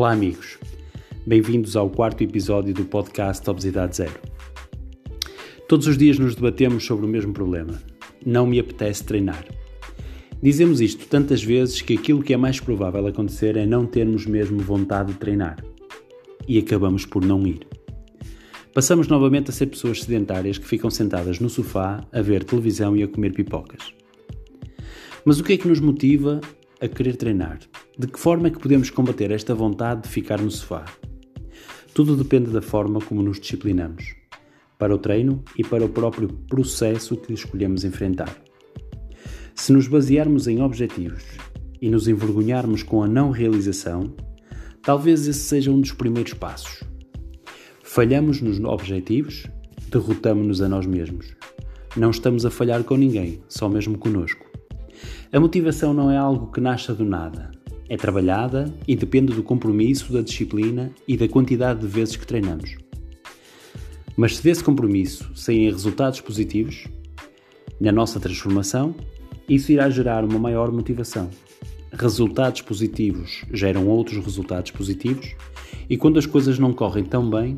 Olá, amigos. Bem-vindos ao quarto episódio do podcast Obesidade Zero. Todos os dias nos debatemos sobre o mesmo problema. Não me apetece treinar. Dizemos isto tantas vezes que aquilo que é mais provável acontecer é não termos mesmo vontade de treinar. E acabamos por não ir. Passamos novamente a ser pessoas sedentárias que ficam sentadas no sofá a ver televisão e a comer pipocas. Mas o que é que nos motiva a querer treinar? De que forma é que podemos combater esta vontade de ficar no sofá? Tudo depende da forma como nos disciplinamos, para o treino e para o próprio processo que escolhemos enfrentar. Se nos basearmos em objetivos e nos envergonharmos com a não realização, talvez esse seja um dos primeiros passos. Falhamos nos objetivos, derrotamos-nos a nós mesmos. Não estamos a falhar com ninguém, só mesmo conosco. A motivação não é algo que nasça do nada. É trabalhada e depende do compromisso, da disciplina e da quantidade de vezes que treinamos. Mas se desse compromisso saírem resultados positivos, na nossa transformação, isso irá gerar uma maior motivação. Resultados positivos geram outros resultados positivos, e quando as coisas não correm tão bem,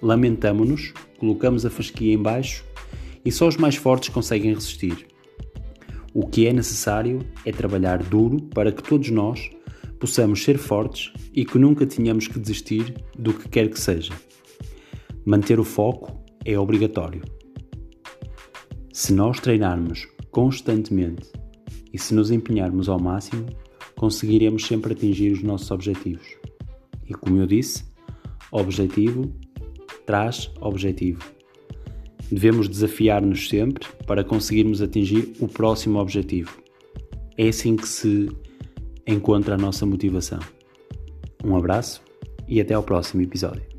lamentamo-nos, colocamos a fasquia em baixo e só os mais fortes conseguem resistir. O que é necessário é trabalhar duro para que todos nós possamos ser fortes e que nunca tenhamos que desistir do que quer que seja. Manter o foco é obrigatório. Se nós treinarmos constantemente e se nos empenharmos ao máximo, conseguiremos sempre atingir os nossos objetivos. E como eu disse, objetivo traz objetivo. Devemos desafiar-nos sempre para conseguirmos atingir o próximo objetivo. É assim que se encontra a nossa motivação. Um abraço e até ao próximo episódio.